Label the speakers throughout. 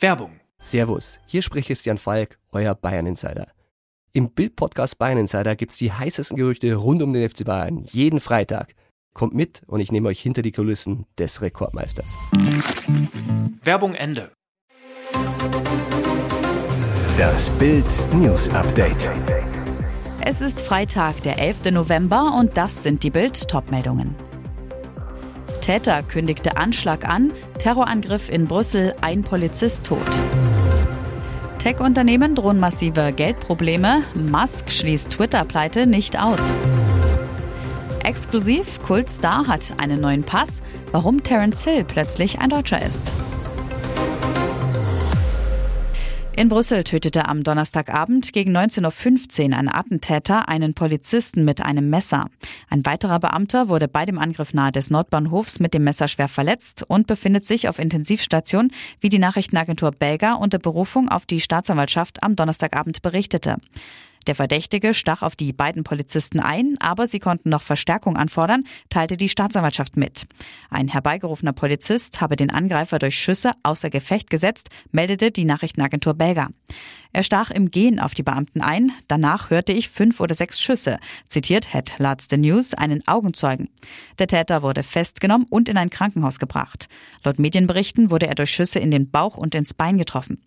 Speaker 1: Werbung.
Speaker 2: Servus, hier spricht Christian Falk, euer Bayern Insider. Im Bild-Podcast Bayern Insider gibt's die heißesten Gerüchte rund um den FC Bayern jeden Freitag. Kommt mit und ich nehme euch hinter die Kulissen des Rekordmeisters.
Speaker 1: Werbung Ende.
Speaker 3: Das Bild News Update.
Speaker 4: Es ist Freitag, der 11. November und das sind die Bild Topmeldungen. Täter kündigte Anschlag an, Terrorangriff in Brüssel, ein Polizist tot. Tech-Unternehmen drohen massive Geldprobleme, Musk schließt Twitter-Pleite nicht aus. Exklusiv, Kultstar hat einen neuen Pass, warum Terence Hill plötzlich ein Deutscher ist. In Brüssel tötete am Donnerstagabend gegen 19.15 Uhr ein Attentäter einen Polizisten mit einem Messer. Ein weiterer Beamter wurde bei dem Angriff nahe des Nordbahnhofs mit dem Messer schwer verletzt und befindet sich auf Intensivstation, wie die Nachrichtenagentur Belga unter Berufung auf die Staatsanwaltschaft am Donnerstagabend berichtete. Der Verdächtige stach auf die beiden Polizisten ein, aber sie konnten noch Verstärkung anfordern, teilte die Staatsanwaltschaft mit. Ein herbeigerufener Polizist habe den Angreifer durch Schüsse außer Gefecht gesetzt, meldete die Nachrichtenagentur Belga. Er stach im Gehen auf die Beamten ein. Danach hörte ich fünf oder sechs Schüsse, zitiert Head Latz the News einen Augenzeugen. Der Täter wurde festgenommen und in ein Krankenhaus gebracht. Laut Medienberichten wurde er durch Schüsse in den Bauch und ins Bein getroffen.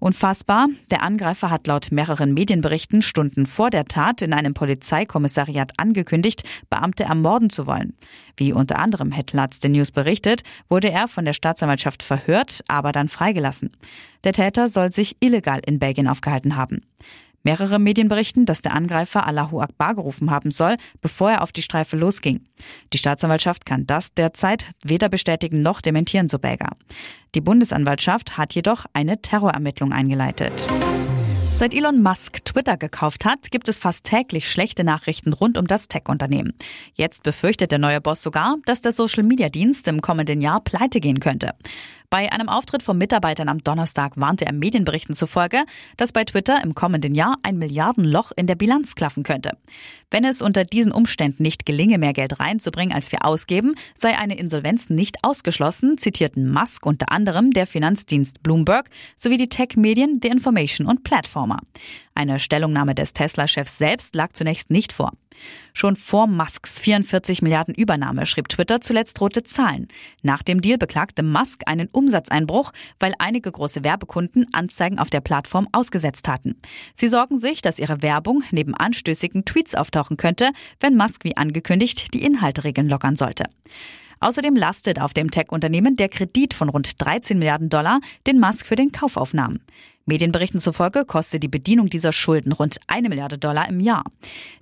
Speaker 4: Unfassbar. Der Angreifer hat laut mehreren Medienberichten Stunden vor der Tat in einem Polizeikommissariat angekündigt, Beamte ermorden zu wollen. Wie unter anderem Hetlatz the News berichtet, wurde er von der Staatsanwaltschaft verhört, aber dann freigelassen. Der Täter soll sich illegal in Belgien aufgehalten haben. Mehrere Medien berichten, dass der Angreifer Allahu Akbar gerufen haben soll, bevor er auf die Streife losging. Die Staatsanwaltschaft kann das derzeit weder bestätigen noch dementieren, so Belger. Die Bundesanwaltschaft hat jedoch eine Terrorermittlung eingeleitet. Seit Elon Musk Twitter gekauft hat, gibt es fast täglich schlechte Nachrichten rund um das Tech-Unternehmen. Jetzt befürchtet der neue Boss sogar, dass der Social-Media-Dienst im kommenden Jahr pleite gehen könnte. Bei einem Auftritt von Mitarbeitern am Donnerstag warnte er Medienberichten zufolge, dass bei Twitter im kommenden Jahr ein Milliardenloch in der Bilanz klaffen könnte. Wenn es unter diesen Umständen nicht gelinge, mehr Geld reinzubringen, als wir ausgeben, sei eine Insolvenz nicht ausgeschlossen, zitierten Musk unter anderem der Finanzdienst Bloomberg sowie die Tech-Medien The Information und Platformer. Eine Stellungnahme des Tesla-Chefs selbst lag zunächst nicht vor. Schon vor Musks 44 Milliarden Übernahme schrieb Twitter zuletzt rote Zahlen. Nach dem Deal beklagte Musk einen Umsatzeinbruch, weil einige große Werbekunden Anzeigen auf der Plattform ausgesetzt hatten. Sie sorgen sich, dass ihre Werbung neben anstößigen Tweets auftauchen könnte, wenn Musk wie angekündigt die Inhalteregeln lockern sollte. Außerdem lastet auf dem Tech-Unternehmen der Kredit von rund 13 Milliarden Dollar, den Musk für den Kauf aufnahm. Medienberichten zufolge kostet die Bedienung dieser Schulden rund eine Milliarde Dollar im Jahr.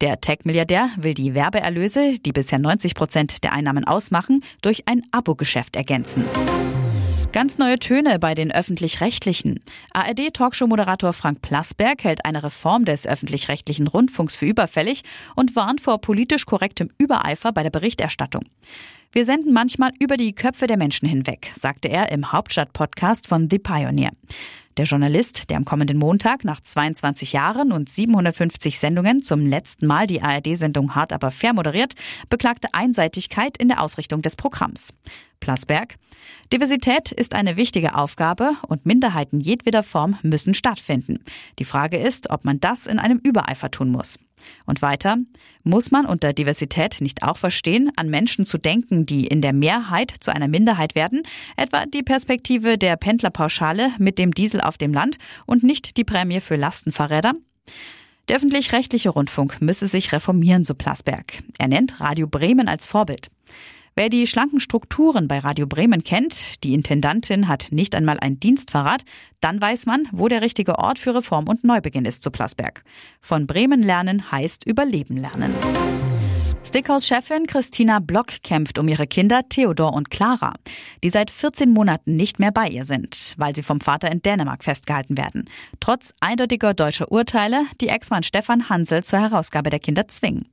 Speaker 4: Der Tech-Milliardär will die Werbeerlöse, die bisher 90 Prozent der Einnahmen ausmachen, durch ein Abo-Geschäft ergänzen. Ganz neue Töne bei den öffentlich-rechtlichen. ARD-Talkshow-Moderator Frank Plasberg hält eine Reform des öffentlich-rechtlichen Rundfunks für überfällig und warnt vor politisch korrektem Übereifer bei der Berichterstattung. Wir senden manchmal über die Köpfe der Menschen hinweg, sagte er im Hauptstadt-Podcast von The Pioneer. Der Journalist, der am kommenden Montag nach 22 Jahren und 750 Sendungen zum letzten Mal die ARD-Sendung Hart aber fair moderiert, beklagte Einseitigkeit in der Ausrichtung des Programms. Plasberg. Diversität ist eine wichtige Aufgabe und Minderheiten jedweder Form müssen stattfinden. Die Frage ist, ob man das in einem Übereifer tun muss. Und weiter, muss man unter Diversität nicht auch verstehen, an Menschen zu denken, die in der Mehrheit zu einer Minderheit werden, etwa die Perspektive der Pendlerpauschale mit dem Diesel auf dem Land und nicht die Prämie für Lastenfahrräder? Der öffentlich-rechtliche Rundfunk müsse sich reformieren, so Plasberg. Er nennt Radio Bremen als Vorbild. Wer die schlanken Strukturen bei Radio Bremen kennt, die Intendantin hat nicht einmal ein Dienstverrat, dann weiß man, wo der richtige Ort für Reform und Neubeginn ist zu Plasberg. Von Bremen lernen heißt Überleben lernen. Stickhouse-Chefin Christina Block kämpft um ihre Kinder Theodor und Clara, die seit 14 Monaten nicht mehr bei ihr sind, weil sie vom Vater in Dänemark festgehalten werden. Trotz eindeutiger deutscher Urteile, die Ex-Mann Stefan Hansel zur Herausgabe der Kinder zwingen.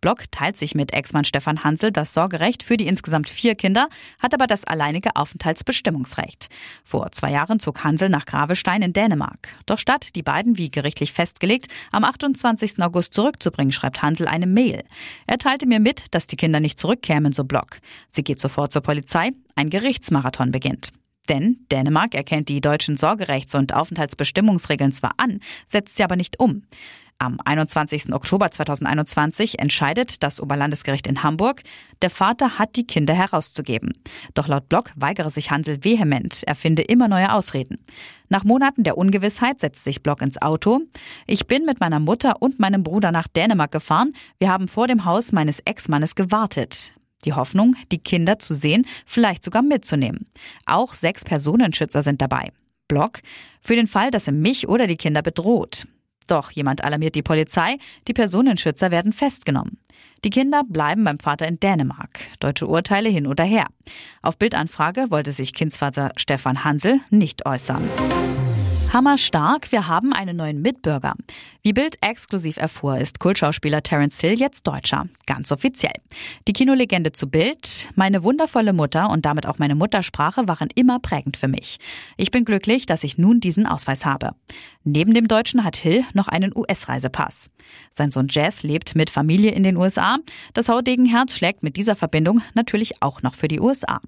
Speaker 4: Block teilt sich mit Ex-Mann Stefan Hansel das Sorgerecht für die insgesamt vier Kinder, hat aber das alleinige Aufenthaltsbestimmungsrecht. Vor zwei Jahren zog Hansel nach Gravestein in Dänemark. Doch statt die beiden, wie gerichtlich festgelegt, am 28. August zurückzubringen, schreibt Hansel eine Mail. Er teilte mir mit, dass die Kinder nicht zurückkämen, so Block. Sie geht sofort zur Polizei. Ein Gerichtsmarathon beginnt. Denn Dänemark erkennt die deutschen Sorgerechts- und Aufenthaltsbestimmungsregeln zwar an, setzt sie aber nicht um. Am 21. Oktober 2021 entscheidet das Oberlandesgericht in Hamburg, der Vater hat die Kinder herauszugeben. Doch laut Block weigere sich Hansel vehement, er finde immer neue Ausreden. Nach Monaten der Ungewissheit setzt sich Block ins Auto. Ich bin mit meiner Mutter und meinem Bruder nach Dänemark gefahren. Wir haben vor dem Haus meines Ex-Mannes gewartet. Die Hoffnung, die Kinder zu sehen, vielleicht sogar mitzunehmen. Auch sechs Personenschützer sind dabei. Block für den Fall, dass er mich oder die Kinder bedroht. Doch jemand alarmiert die Polizei, die Personenschützer werden festgenommen. Die Kinder bleiben beim Vater in Dänemark. Deutsche Urteile hin oder her. Auf Bildanfrage wollte sich Kindsvater Stefan Hansel nicht äußern. Hammerstark, wir haben einen neuen Mitbürger. Wie Bild exklusiv erfuhr, ist Kultschauspieler Terence Hill jetzt Deutscher. Ganz offiziell. Die Kinolegende zu Bild, meine wundervolle Mutter und damit auch meine Muttersprache waren immer prägend für mich. Ich bin glücklich, dass ich nun diesen Ausweis habe. Neben dem Deutschen hat Hill noch einen US-Reisepass. Sein Sohn Jazz lebt mit Familie in den USA. Das Haudegen-Herz schlägt mit dieser Verbindung natürlich auch noch für die USA.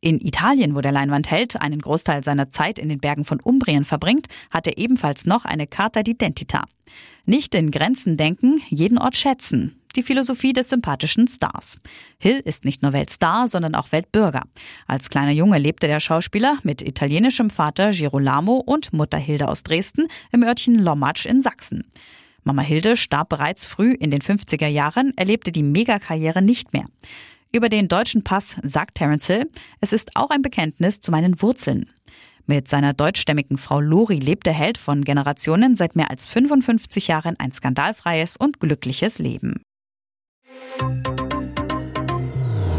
Speaker 4: In Italien, wo der Leinwandheld einen Großteil seiner Zeit in den Bergen von Umbrien verbringt, hat er ebenfalls noch eine Carta d'Identità. Nicht in Grenzen denken, jeden Ort schätzen. Die Philosophie des sympathischen Stars. Hill ist nicht nur Weltstar, sondern auch Weltbürger. Als kleiner Junge lebte der Schauspieler mit italienischem Vater Girolamo und Mutter Hilde aus Dresden im Örtchen Lommatsch in Sachsen. Mama Hilde starb bereits früh in den 50er Jahren, erlebte die Megakarriere nicht mehr. Über den deutschen Pass sagt Terence Hill, es ist auch ein Bekenntnis zu meinen Wurzeln. Mit seiner deutschstämmigen Frau Lori lebt der Held von Generationen seit mehr als 55 Jahren ein skandalfreies und glückliches Leben.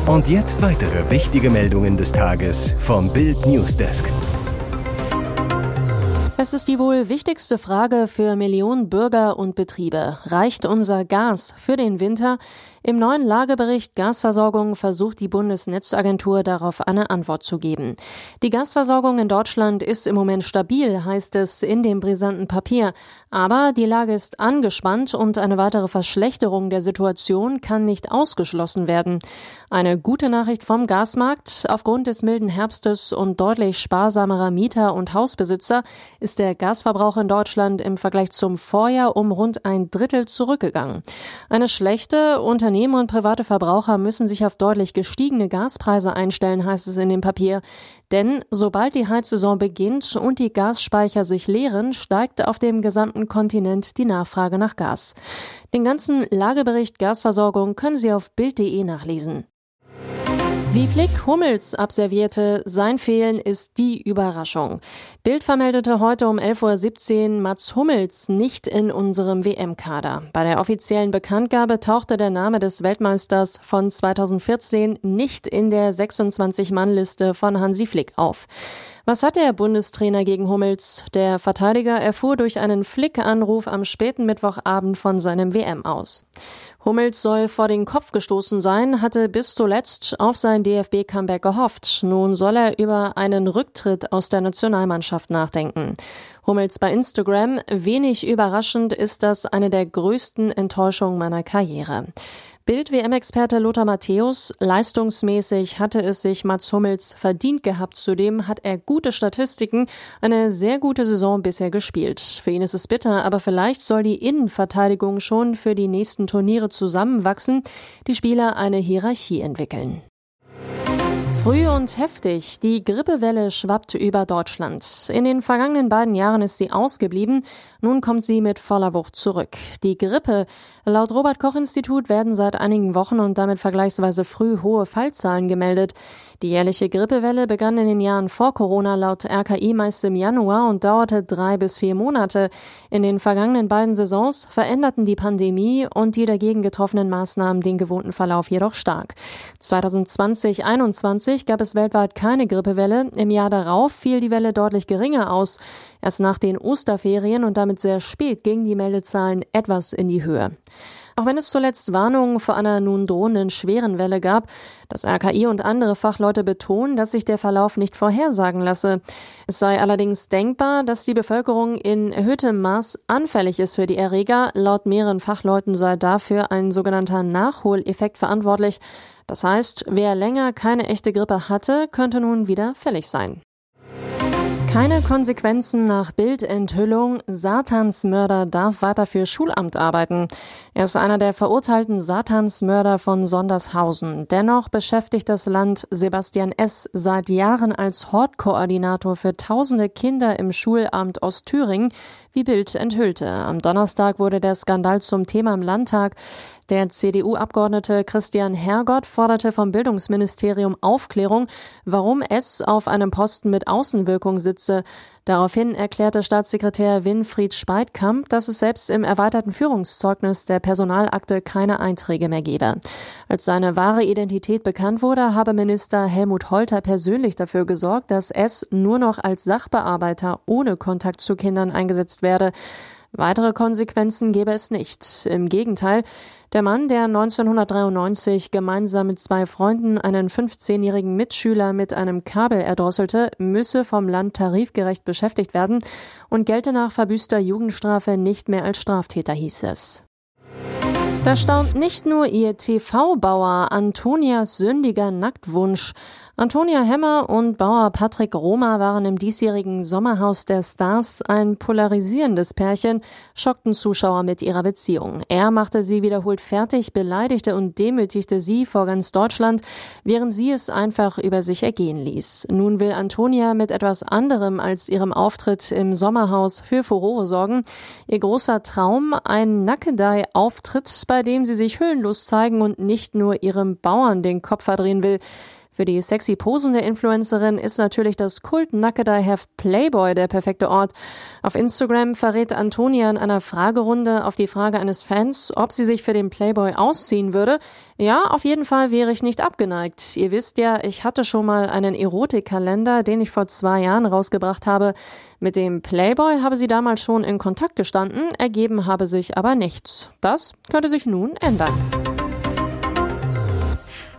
Speaker 3: Und jetzt weitere wichtige Meldungen des Tages vom Bild Newsdesk.
Speaker 5: Es ist die wohl wichtigste Frage für Millionen Bürger und Betriebe. Reicht unser Gas für den Winter? Im neuen Lagebericht Gasversorgung versucht die Bundesnetzagentur darauf eine Antwort zu geben. Die Gasversorgung in Deutschland ist im Moment stabil, heißt es in dem brisanten Papier. Aber die Lage ist angespannt und eine weitere Verschlechterung der Situation kann nicht ausgeschlossen werden. Eine gute Nachricht vom Gasmarkt. Aufgrund des milden Herbstes und deutlich sparsamerer Mieter und Hausbesitzer ist der Gasverbrauch in Deutschland im Vergleich zum Vorjahr um rund ein Drittel zurückgegangen. Eine schlechte Unternehmen Unternehmen und private Verbraucher müssen sich auf deutlich gestiegene Gaspreise einstellen, heißt es in dem Papier. Denn sobald die Heizsaison beginnt und die Gasspeicher sich leeren, steigt auf dem gesamten Kontinent die Nachfrage nach Gas. Den ganzen Lagebericht Gasversorgung können Sie auf Bild.de nachlesen. Wie Flick Hummels abservierte, sein Fehlen ist die Überraschung. Bild vermeldete heute um 11.17 Uhr Mats Hummels nicht in unserem WM-Kader. Bei der offiziellen Bekanntgabe tauchte der Name des Weltmeisters von 2014 nicht in der 26-Mann-Liste von Hansi Flick auf. Was hat der Bundestrainer gegen Hummels? Der Verteidiger erfuhr durch einen Flick-Anruf am späten Mittwochabend von seinem WM aus. Hummels soll vor den Kopf gestoßen sein, hatte bis zuletzt auf sein DFB-Comeback gehofft. Nun soll er über einen Rücktritt aus der Nationalmannschaft nachdenken. Hummels bei Instagram. Wenig überraschend ist das eine der größten Enttäuschungen meiner Karriere. Bild-WM-Experte Lothar Matthäus, leistungsmäßig hatte es sich Mats Hummels verdient gehabt. Zudem hat er gute Statistiken, eine sehr gute Saison bisher gespielt. Für ihn ist es bitter, aber vielleicht soll die Innenverteidigung schon für die nächsten Turniere zusammenwachsen, die Spieler eine Hierarchie entwickeln. Früh und heftig. Die Grippewelle schwappt über Deutschland. In den vergangenen beiden Jahren ist sie ausgeblieben. Nun kommt sie mit voller Wucht zurück. Die Grippe. Laut Robert Koch Institut werden seit einigen Wochen und damit vergleichsweise früh hohe Fallzahlen gemeldet. Die jährliche Grippewelle begann in den Jahren vor Corona laut RKI meist im Januar und dauerte drei bis vier Monate. In den vergangenen beiden Saisons veränderten die Pandemie und die dagegen getroffenen Maßnahmen den gewohnten Verlauf jedoch stark. 2020-21 gab es weltweit keine Grippewelle. Im Jahr darauf fiel die Welle deutlich geringer aus. Erst nach den Osterferien und damit sehr spät gingen die Meldezahlen etwas in die Höhe. Auch wenn es zuletzt Warnungen vor einer nun drohenden schweren Welle gab, das RKI und andere Fachleute betonen, dass sich der Verlauf nicht vorhersagen lasse. Es sei allerdings denkbar, dass die Bevölkerung in erhöhtem Maß anfällig ist für die Erreger. Laut mehreren Fachleuten sei dafür ein sogenannter Nachholeffekt verantwortlich. Das heißt, wer länger keine echte Grippe hatte, könnte nun wieder fällig sein. Keine Konsequenzen nach Bildenthüllung. Satansmörder darf weiter für Schulamt arbeiten. Er ist einer der verurteilten Satansmörder von Sondershausen. Dennoch beschäftigt das Land Sebastian S. seit Jahren als Hortkoordinator für tausende Kinder im Schulamt Ostthüringen, wie Bild enthüllte. Am Donnerstag wurde der Skandal zum Thema im Landtag. Der CDU-Abgeordnete Christian Hergott forderte vom Bildungsministerium Aufklärung, warum es auf einem Posten mit Außenwirkung sitze. Daraufhin erklärte Staatssekretär Winfried Speitkamp, dass es selbst im erweiterten Führungszeugnis der Personalakte keine Einträge mehr gebe. Als seine wahre Identität bekannt wurde, habe Minister Helmut Holter persönlich dafür gesorgt, dass es nur noch als Sachbearbeiter ohne Kontakt zu Kindern eingesetzt werde. Weitere Konsequenzen gäbe es nicht. Im Gegenteil, der Mann, der 1993 gemeinsam mit zwei Freunden einen 15-jährigen Mitschüler mit einem Kabel erdrosselte, müsse vom Land tarifgerecht beschäftigt werden und gelte nach verbüßter Jugendstrafe nicht mehr als Straftäter, hieß es. Da staunt nicht nur ihr TV-Bauer Antonias sündiger Nacktwunsch. Antonia Hemmer und Bauer Patrick Roma waren im diesjährigen Sommerhaus der Stars ein polarisierendes Pärchen, schockten Zuschauer mit ihrer Beziehung. Er machte sie wiederholt fertig, beleidigte und demütigte sie vor ganz Deutschland, während sie es einfach über sich ergehen ließ. Nun will Antonia mit etwas anderem als ihrem Auftritt im Sommerhaus für Furore sorgen. Ihr großer Traum, ein Nackedei-Auftritt, bei dem sie sich hüllenlos zeigen und nicht nur ihrem Bauern den Kopf verdrehen will. Für die sexy posende Influencerin ist natürlich das Kult Nackedei-Heft Playboy der perfekte Ort. Auf Instagram verrät Antonia in einer Fragerunde auf die Frage eines Fans, ob sie sich für den Playboy ausziehen würde. Ja, auf jeden Fall wäre ich nicht abgeneigt. Ihr wisst ja, ich hatte schon mal einen Erotikkalender, den ich vor zwei Jahren rausgebracht habe. Mit dem Playboy habe sie damals schon in Kontakt gestanden, ergeben habe sich aber nichts. Das könnte sich nun ändern.